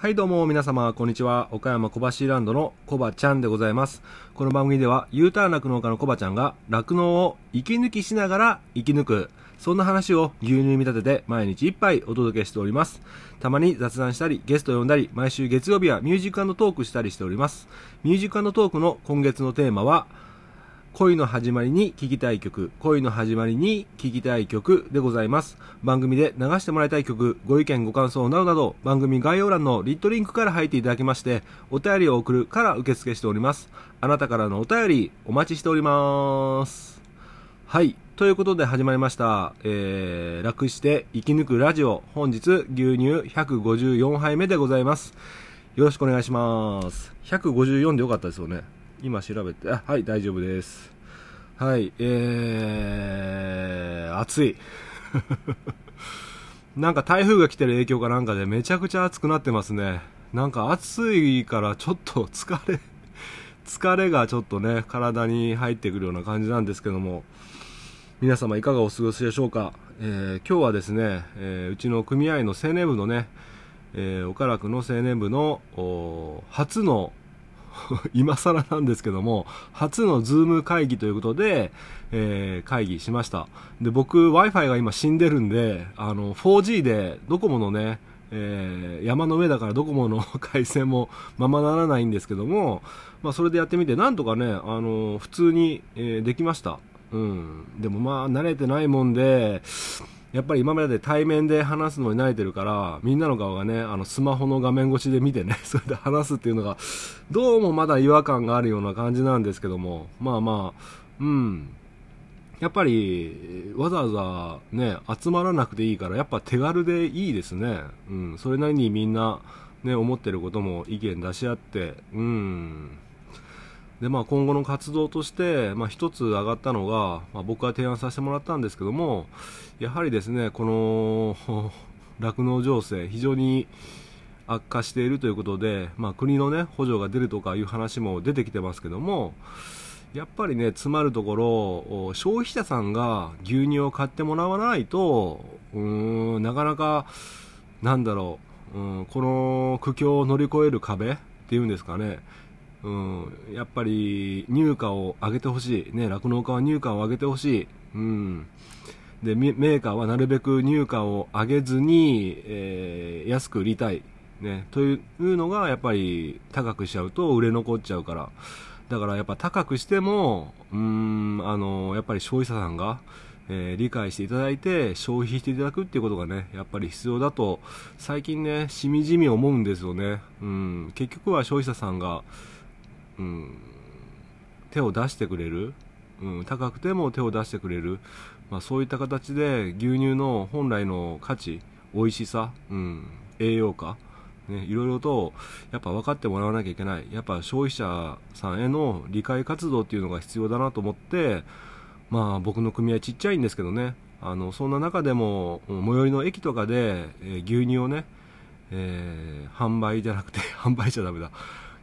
はいどうも皆様こんにちは。岡山小橋ランドのコバちゃんでございます。この番組では U ターン酪農家のコバちゃんが酪農を息抜きしながら生き抜くそんな話を牛乳見立てて毎日一杯お届けしております。たまに雑談したりゲスト呼んだり毎週月曜日はミュージックトークしたりしております。ミュージックトークの今月のテーマは恋の始まりに聴きたい曲、恋の始まりに聴きたい曲でございます。番組で流してもらいたい曲、ご意見ご感想などなど、番組概要欄のリットリンクから入っていただきまして、お便りを送るから受付しております。あなたからのお便り、お待ちしております。はい。ということで始まりました。えー、楽して生き抜くラジオ。本日、牛乳154杯目でございます。よろしくお願いします。154でよかったですよね。今調べて、あ、はい、大丈夫です。はい、えー、暑い。なんか台風が来てる影響かなんかでめちゃくちゃ暑くなってますね。なんか暑いからちょっと疲れ、疲れがちょっとね、体に入ってくるような感じなんですけども、皆様いかがお過ごしでしょうか。えー、今日はですね、えー、うちの組合の青年部のね、えー、岡楽の青年部の初の 今更なんですけども、初のズーム会議ということで、えー、会議しました。で、僕、Wi-Fi が今死んでるんで、あの、4G でドコモのね、えー、山の上だからドコモの 回線もままならないんですけども、まあ、それでやってみて、なんとかね、あの、普通に、えー、できました。うん。でもまあ、慣れてないもんで、やっぱり今まで対面で話すのに慣れてるから、みんなの顔がね、あの、スマホの画面越しで見てね、それで話すっていうのが、どうもまだ違和感があるような感じなんですけども、まあまあ、うん。やっぱり、わざわざね、集まらなくていいから、やっぱ手軽でいいですね。うん。それなりにみんな、ね、思ってることも意見出し合って、うん。で、まあ、今後の活動として、まあ、一つ上がったのが、まあ、僕が提案させてもらったんですけども、やはりですね、この 酪農情勢、非常に悪化しているということで、まあ、国の、ね、補助が出るとかいう話も出てきてますけども、やっぱりね、詰まるところ、消費者さんが牛乳を買ってもらわないと、うーん、なかなか、なんだろう、うん、この苦境を乗り越える壁っていうんですかね、うん、やっぱり入荷を上げてほしい、ね、酪農家は入荷を上げてほしい、うん、でメーカーはなるべく入荷を上げずに、えー、安く売りたい、ね、というのがやっぱり高くしちゃうと売れ残っちゃうから、だからやっぱ高くしても、うんあのやっぱり消費者さんが、えー、理解していただいて消費していただくっていうことがねやっぱり必要だと最近ねしみじみ思うんですよね、うん、結局は消費者さんがうん、手を出してくれる、うん、高くても手を出してくれる、まあ、そういった形で牛乳の本来の価値美味しさ、うん、栄養価ね、いろいろとやっぱ分かってもらわなきゃいけない。やっぱ消費者さんへの理解活動っていうのが必要だなと思ってまあ僕の組合ちっちゃいんですけどね。あのそんな中でも最寄りの駅とかで、え、牛乳をね、えー、販売じゃなくて 販売じゃダメだ。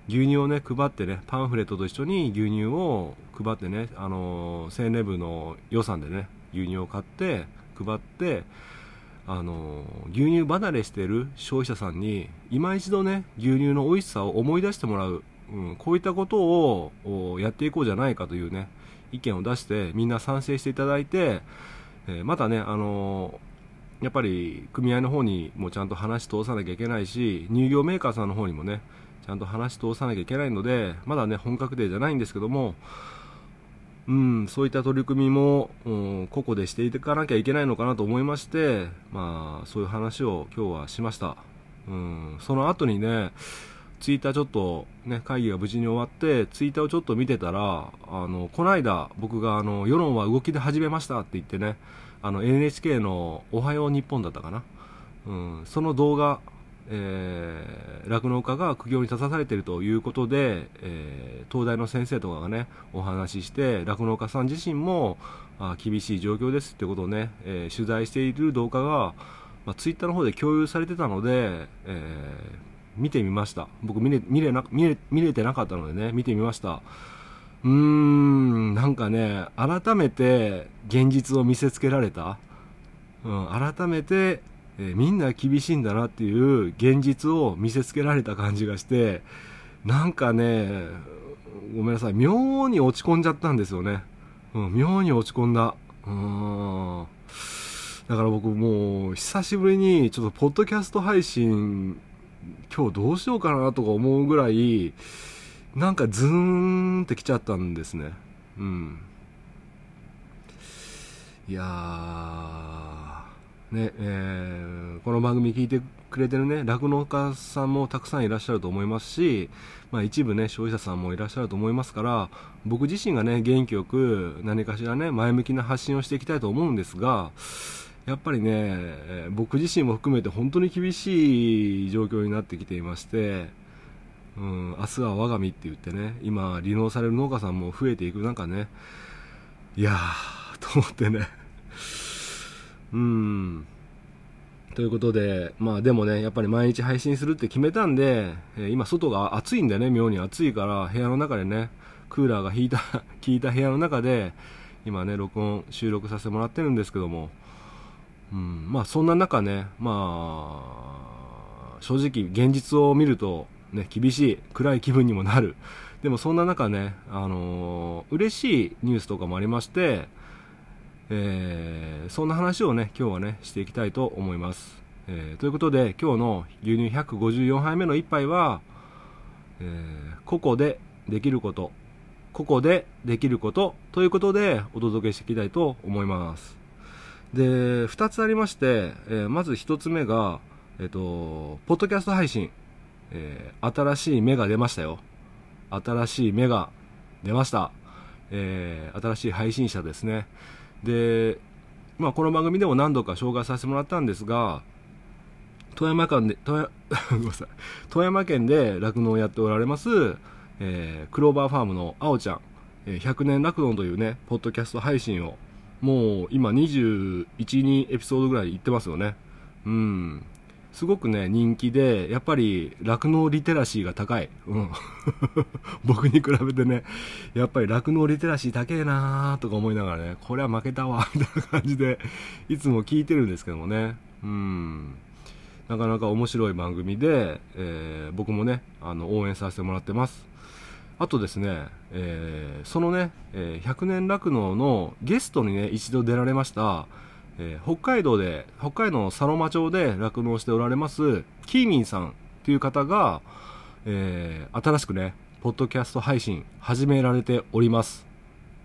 牛乳をね配ってねパンフレットと一緒に牛乳を配ってねあの青年部の予算でね牛乳を買って配ってあの牛乳離れしている消費者さんに今一度ね牛乳の美味しさを思い出してもらう、うん、こういったことをやっていこうじゃないかというね意見を出してみんな賛成していただいて、えー、またねあのやっぱり組合の方にもちゃんと話通さなきゃいけないし乳業メーカーさんの方にもねちゃんと話通さなきゃいけないので、まだね、本格デーじゃないんですけども、うん、そういった取り組みも、うん、個々でしていかなきゃいけないのかなと思いまして、まあ、そういう話を今日はしました。うん、その後にね、ツイッターちょっとね、会議が無事に終わって、ツイッターをちょっと見てたら、あの、この間僕があの、世論は動きで始めましたって言ってね、あの、NHK のおはよう日本だったかな。うん、その動画えー、酪農家が苦行に立たされているということで、えー、東大の先生とかがねお話しして酪農家さん自身もあ厳しい状況ですってことをね、えー、取材している動画が、まあ、ツイッターの方で共有されてたので、えー、見てみました。僕見れ見れな見れ見れてなかったのでね見てみました。うーんなんかね改めて現実を見せつけられた、うん、改めてえー、みんな厳しいんだなっていう現実を見せつけられた感じがして、なんかね、ごめんなさい、妙に落ち込んじゃったんですよね。うん、妙に落ち込んだ。うん。だから僕もう久しぶりにちょっとポッドキャスト配信今日どうしようかなとか思うぐらいなんかズーンってきちゃったんですね。うん。いやー、ね、えー、この番組聞いてくれてるね、酪農家さんもたくさんいらっしゃると思いますし、まあ一部ね、消費者さんもいらっしゃると思いますから、僕自身がね、元気よく何かしらね、前向きな発信をしていきたいと思うんですが、やっぱりね、僕自身も含めて本当に厳しい状況になってきていまして、うん、明日は我が身って言ってね、今、離農される農家さんも増えていく中ね、いやー、と思ってね、うん、ということで、まあでもね、やっぱり毎日配信するって決めたんで、えー、今外が暑いんでね、妙に暑いから、部屋の中でね、クーラーが効いた、効いた部屋の中で、今ね、録音、収録させてもらってるんですけども、うん、まあそんな中ね、まあ、正直現実を見ると、ね、厳しい、暗い気分にもなる。でもそんな中ね、あのー、嬉しいニュースとかもありまして、えー、そんな話をね、今日はね、していきたいと思います。えー、ということで、今日の牛乳154杯目の一杯は、えー、個々でできること、個々でできることということでお届けしていきたいと思います。で、二つありまして、えー、まず一つ目が、えっ、と、ポッドキャスト配信、え、新しい芽が出ましたよ。新しい芽が出ました。え、新しい配信者ですね。で、まあ、この番組でも何度か紹介させてもらったんですが、富山県で、富山。富山県で酪農をやっておられます、えー、クローバーファームのあおちゃん、え、100年酪農というね、ポッドキャスト配信をもう今21、2エピソードぐらい行ってますよね。うん。すごくね、人気で、やっぱり、酪農リテラシーが高い。うん。僕に比べてね、やっぱり酪農リテラシー高えなーとか思いながらね、これは負けたわ、みたいな感じで、いつも聞いてるんですけどもね。うん。なかなか面白い番組で、えー、僕もね、あの、応援させてもらってます。あとですね、えー、そのね、えー、100年酪農のゲストにね、一度出られました、えー、北海道で、北海道の佐野間町で酪農しておられます、キーミンさんという方が、えー、新しくね、ポッドキャスト配信始められております。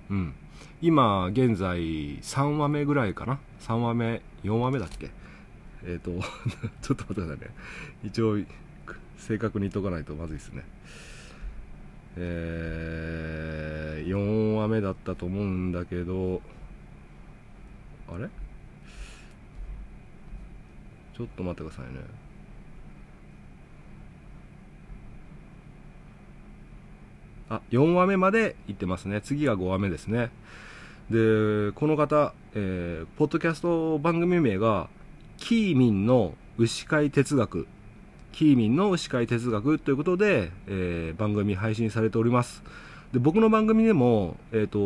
うん。今、現在、3話目ぐらいかな ?3 話目、4話目だっけ？えっ、ー、と、ちょっと待ってくださいね。一応、正確に言っとかないとまずいですね。えー、4話目だったと思うんだけど、あれ？ちょっと待ってくださいね。あ、4話目まで行ってますね。次が5話目ですね。で、この方、えー、ポッドキャスト番組名が、キーミンの牛飼い哲学キーミンの司会哲学ということで、えー、番組配信されております。で、僕の番組でも、えっ、ー、と、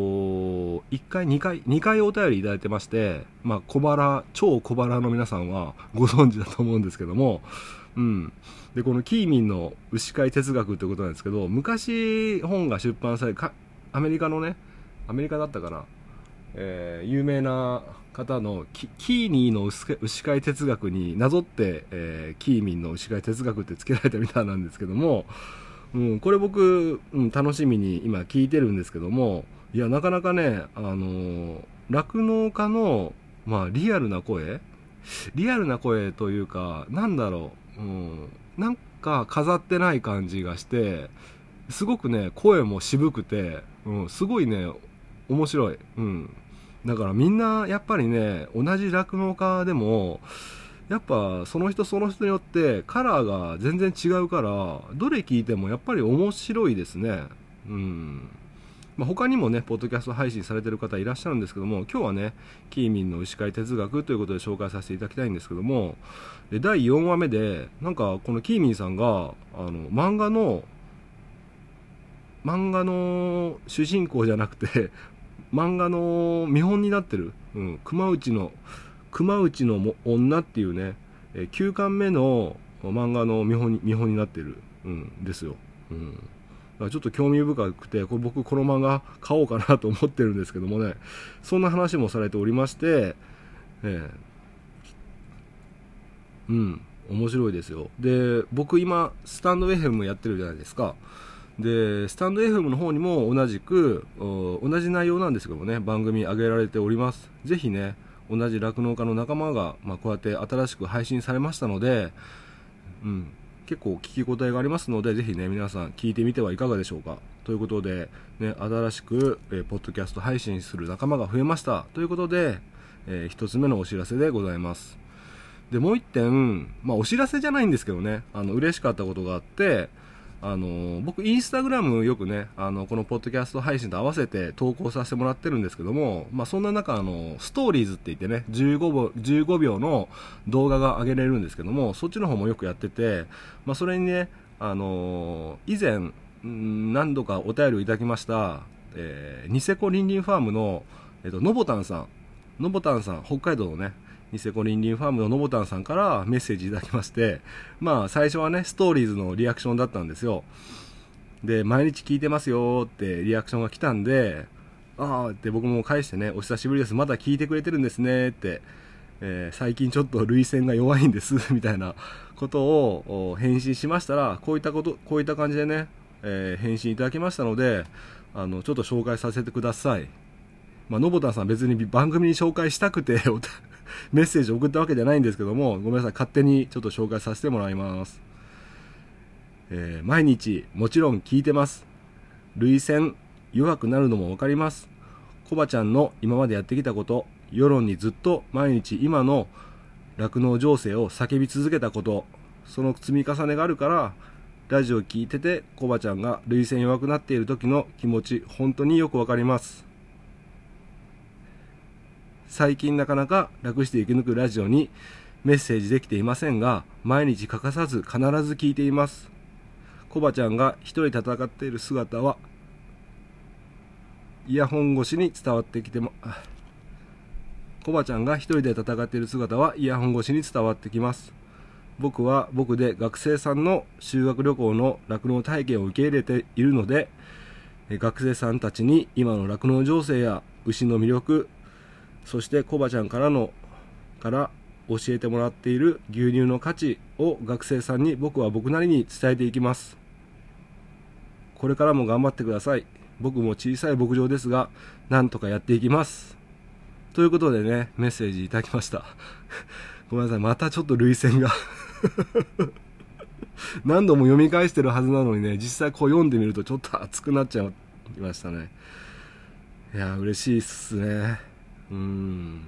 1回、2回、2回お便りいただいてまして、まあ、小腹、超小腹の皆さんはご存知だと思うんですけども、うん。で、このキーミンの牛飼い哲学ということなんですけど、昔本が出版され、アメリカのね、アメリカだったかな、えー、有名な方のキーニーの牛飼い哲学になぞって、えー、キーミンの牛飼い哲学って付けられたみたいなんですけども、うん、これ僕、うん、楽しみに今聞いてるんですけども、いや、なかなかね、あの酪、農家の、まあ、リアルな声リアルな声というか、なんだろう、うん、なんか飾ってない感じがして、すごくね、声も渋くて、うん、すごいね、面白い。うん。だからみんなやっぱりね、同じ酪農家でも、やっぱその人その人によってカラーが全然違うから、どれ聞いてもやっぱり面白いですね。うん。まあ、他にもね、ポッドキャスト配信されてる方いらっしゃるんですけども、今日はね、キーミンの牛飼い哲学ということで紹介させていただきたいんですけども、で第4話目で、なんかこのキーミンさんが、あの、漫画の、漫画の主人公じゃなくて、漫画の見本になってる、うん、熊内の、熊内の女っていうね、え9巻目の漫画の見本に見本になってる、うん、ですよ。うんちょっと興味深くて、これ僕この漫画買おうかなと思ってるんですけどもね、そんな話もされておりまして、えー、うん、面白いですよ。で、僕今、スタンド FM やってるじゃないですか。で、スタンド FM の方にも同じく、同じ内容なんですけどもね、番組上げられております。ぜひね、同じ酪農家の仲間が、まあ、こうやって新しく配信されましたので、うん、結構聞き応えがありますので、ぜひね、皆さん聞いてみてはいかがでしょうか。ということで、ね、新しく、えー、ポッドキャスト配信する仲間が増えました。ということで、えー、一つ目のお知らせでございます。で、もう一点、まあ、お知らせじゃないんですけどね、あの、嬉しかったことがあって、あの僕、インスタグラムよくね、あのこのポッドキャスト配信と合わせて投稿させてもらってるんですけども、まあ、そんな中あの、ストーリーズって言ってね15秒、15秒の動画が上げれるんですけども、そっちの方もよくやってて、まあ、それにね、あの以前、何度かお便りをいただきました、えー、ニセコリンリンファームの、えっ、と、のぼたんさん、のぼたんさん、北海道のね、ニセコリンリンファームののぼたんさんからメッセージいただきまして、まあ最初はね、ストーリーズのリアクションだったんですよ。で、毎日聞いてますよってリアクションが来たんで、ああって僕も返してね、お久しぶりです。まだ聞いてくれてるんですねって、えー、最近ちょっと涙腺が弱いんです みたいなことを返信しましたら、こういったこと、こういった感じでね、えー、返信いただきましたので、あの、ちょっと紹介させてください。まあ、のぼたんさん別に番組に紹介したくて メッセージ送ったわけじゃないんですけども、ごめんなさい、勝手にちょっと紹介させてもらいます。えー、毎日、もちろん聞いてます。涙腺、弱くなるのもわかります。コバちゃんの今までやってきたこと、世論にずっと毎日今の酪農情勢を叫び続けたこと、その積み重ねがあるから、ラジオ聞いてて、コバちゃんが涙腺弱くなっている時の気持ち、本当によくわかります。最近なかなか楽して生き抜くラジオにメッセージできていませんが、毎日欠かさず必ず聞いています。コバちゃんが一人戦っている姿は、イヤホン越しに伝わってきても、コバちゃんが一人で戦っている姿はイヤホン越しに伝わってきます。僕は僕で学生さんの修学旅行の酪農体験を受け入れているので、学生さんたちに今の酪農情勢や牛の魅力、そしてコバちゃんからのから教えてもらっている牛乳の価値を学生さんに僕は僕なりに伝えていきます。これからも頑張ってください。僕も小さい牧場ですがなんとかやっていきます。ということでねメッセージいただきました。ごめんなさい。またちょっと涙腺が。何度も読み返してるはずなのにね実際こう読んでみるとちょっと熱くなっちゃいましたね。いや嬉しいっすね。うん。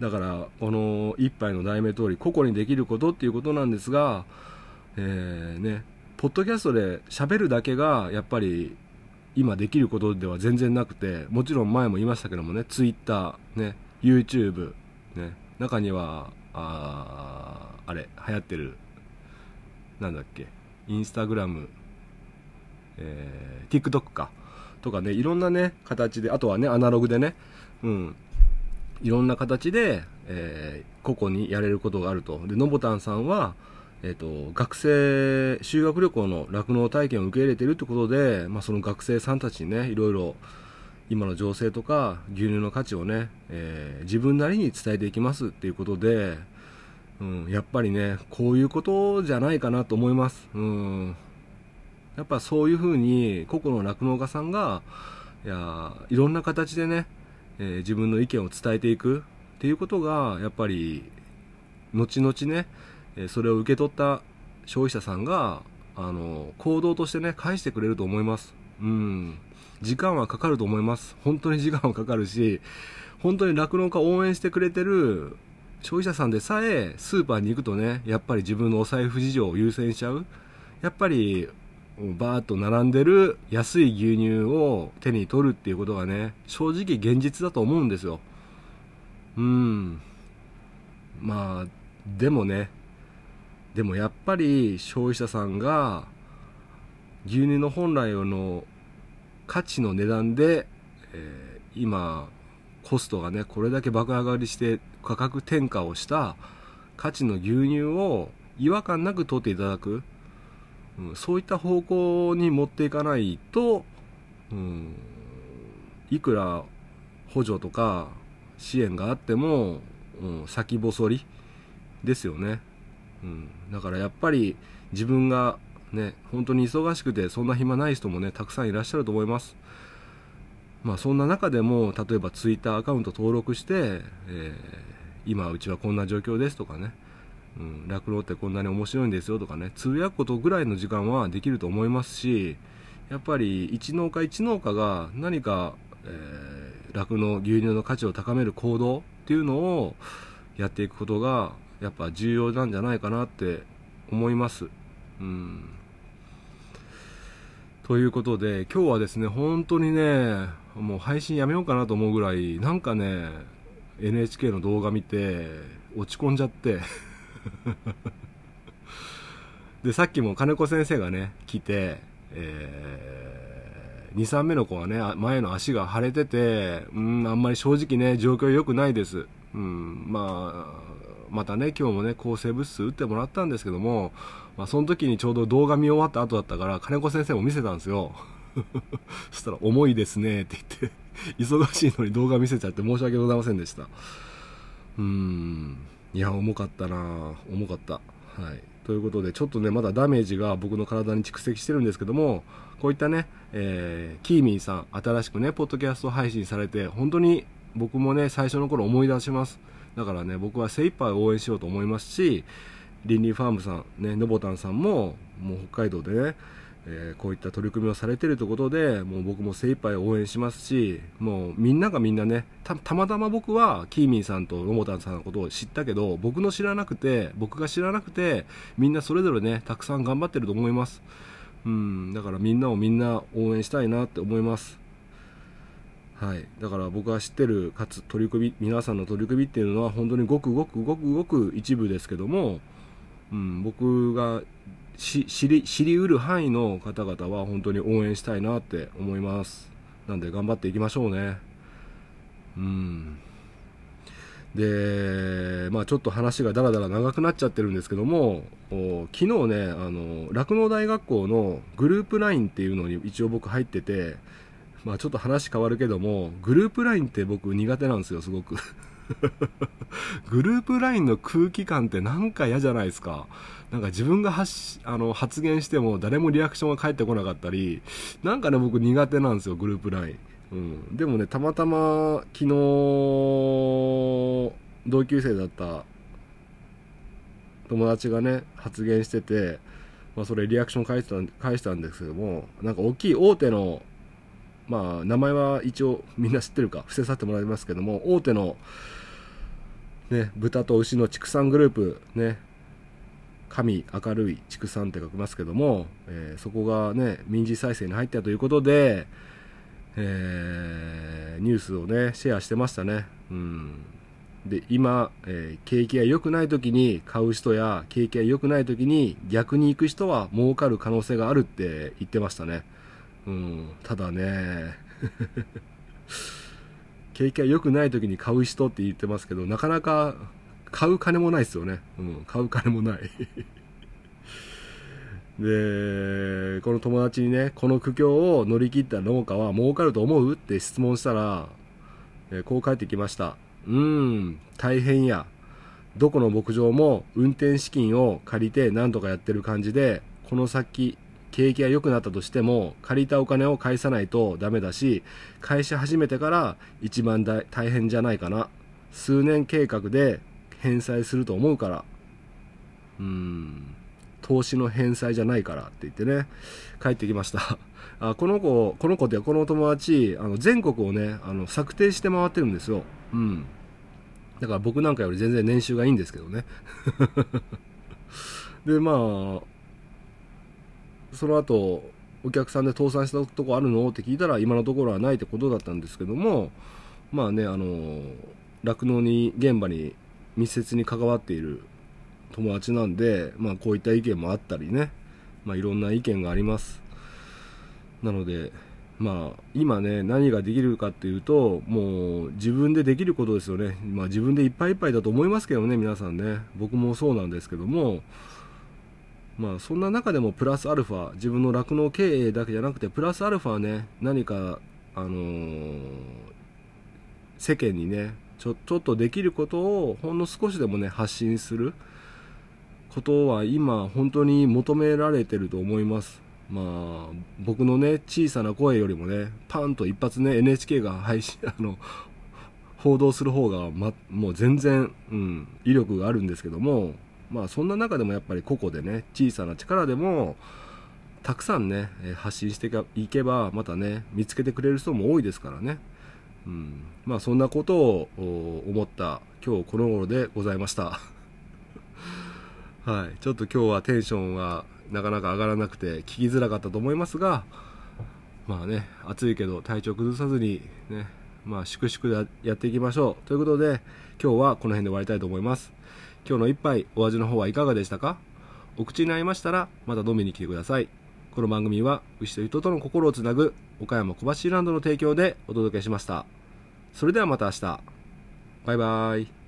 だからこの一杯の題名通り個々にできることっていうことなんですが、えー、ねポッドキャストで喋るだけがやっぱり今できることでは全然なくてもちろん前も言いましたけどもね Twitter ね YouTube ね中にはああれ流行ってるなんだっけインスタグラムえー、TikTok か。とかね、いろんなね、形で、あとはね、アナログでね、うん、いろんな形で、えー、個々にやれることがあると。で、のぼたんさんは、えっ、ー、と、学生、修学旅行の酪農体験を受け入れているってことで、まあ、その学生さんたちにね、いろいろ、今の情勢とか牛乳の価値をね、えー、自分なりに伝えていきますっていうことで、うん、やっぱりね、こういうことじゃないかなと思います。うんやっぱそういうふうに個々の酪農家さんがいやいろんな形でね、えー、自分の意見を伝えていくっていうことがやっぱり後々ね、えそれを受け取った消費者さんがあの行動としてね返してくれると思います。うん。時間はかかると思います。本当に時間はかかるし本当に酪農家を応援してくれてる消費者さんでさえスーパーに行くとねやっぱり自分のお財布事情を優先しちゃう。やっぱりバーッと並んでる安い牛乳を手に取るっていうことがね、正直現実だと思うんですよ。うん。まあ、でもね、でもやっぱり消費者さんが牛乳の本来の価値の値段で、えー、今コストがねこれだけ爆上がりして価格転嫁をした価値の牛乳を違和感なく取っていただく、うん、そういった方向に持っていかないと、うん、いくら補助とか支援があっても、うん、先細りですよね、うん、だからやっぱり自分がね本当に忙しくてそんな暇ない人もねたくさんいらっしゃると思います。まあそんな中でも例えばツイッターアカウント登録して、えー、今うちはこんな状況ですとかね酪農、うん、ってこんなに面白いんですよとかねつぶやくことぐらいの時間はできると思いますしやっぱり一農家一農家が何か酪農、えー、牛乳の価値を高める行動っていうのをやっていくことがやっぱ重要なんじゃないかなって思います。うんということで今日はですね本当にねもう配信やめようかなと思うぐらいなんかね NHK の動画見て落ち込んじゃってでさっきも金子先生がね来て、えー、23目の子はね前の足が腫れててうんあんまり正直ね状況良くないです、うん、まあまたね今日もね抗生物質打ってもらったんですけども、まあ、その時にちょうど動画見終わった後だったから金子先生も見せたんですよ。そしたら「重いですね」って言って 忙しいのに動画見せちゃって申し訳ございませんでした。うん。いや重かったな。重かった。はい。ということでちょっとねまだダメージが僕の体に蓄積してるんですけどもこういったね、えー、キーミンさん新しくねポッドキャスト配信されて本当に僕もね最初の頃思い出します。だからね僕は精一杯応援しようと思いますしリンリーファームさんねのぼたんさんももう北海道でねえー、こういった取り組みをされてるということでもう僕も精一杯応援しますしもうみんながみんなねたまたま僕はキーミンさんとロモタンさんのことを知ったけど僕の知らなくて僕が知らなくてみんなそれぞれねたくさん頑張ってると思います。うんだからみんなをみんな応援したいなって思います。はい、だから僕が知ってるかつ取り組み皆さんの取り組みっていうのは本当にごくごくごくごく一部ですけども、うん、僕が知り知りうる範囲の方々は本当に応援したいなって思います。なんで頑張っていきましょうね。うん。でまあちょっと話がだらだら長くなっちゃってるんですけども昨日ね酪農大学校のグループ LINE っていうのに一応僕入っててまあちょっと話変わるけどもグループ LINE って僕苦手なんですよすごく。グループ LINE の空気感ってなんか嫌じゃないですかなんか自分が発あの発言しても誰もリアクションが返ってこなかったり、なんかね、僕苦手なんですよ、グループ LINE。うん。でもね、たまたま昨日、同級生だった友達がね、発言してて、まあそれリアクション返した返したんですけども、なんか大きい大手の、まあ名前は一応みんな知ってるか、伏せさせてもらいますけども、大手の、ね、豚と牛の畜産グループ、ね、神明るい畜産って書きますけども、えー、そこがね民事再生に入ったということで、えー、ニュースをねシェアしてましたね。うん。で今、えー、景気が良くない時に買う人や景気が良くない時に逆に行く人は儲かる可能性があるって言ってましたね。うん。ただね。景気が良くない時に買う人って言ってますけどなかなか買う金もないですよね。うん、買う金もない で、この友達にね、この苦境を乗り切った農家は儲かると思う？って質問したら、え、こう返ってきました。うん、大変や。どこの牧場も運転資金を借りて何とかやってる感じで、この先、景気が良くなったとしても、借りたお金を返さないとダメだし、返し始めてから一番大変じゃないかな。数年計画で返済すると思うから。うーん。投資の返済じゃないからって言ってね帰ってきました。あこの子この子ってこの友達あの全国をねあの策定して回ってるんですよ。うん。だから僕なんかより全然年収がいいんですけどね。でまあその後お客さんで倒産したとこあるの？って聞いたら今のところはないってことだったんですけどもまあねあの酪農に現場に密接に関わっている友達なんで、まあ、こういった意見もあったりね、まあ、いろんな意見がありますなのでまあ、今ね、何ができるかっていうと、もう自分でできることですよね。まあ自分でいっぱいいっぱいだと思いますけどね、皆さんね。僕もそうなんですけども、まあそんな中でもプラスアルファ、自分の酪農経営だけじゃなくて、プラスアルファね、何か、あのー、世間にね、ちょ、ちょっとできることをほんの少しでもね、発信することは今本当に求められてると思います。まあ、僕のね、小さな声よりもね、パンと一発ね、NHK が配信、あの、報道する方が、ま、もう全然、うん、威力があるんですけども、まあそんな中でもやっぱり個々でね、小さな力でも、たくさんね、発信していけば、またね、見つけてくれる人も多いですからね。うん、まあそんなことを思った今日この頃でございました。はい。ちょっと今日はテンションがなかなか上がらなくて聞きづらかったと思いますが、まあね、暑いけど体調崩さずにね、まあ粛々でやっていきましょう。ということで、今日はこの辺で終わりたいと思います。今日の一杯、お味の方はいかがでしたか？お口に合いましたら、また飲みに来てください。この番組は、牛と人との心をつなぐ、岡山小橋ランドの提供でお届けしました。それではまた明日。バイバイ。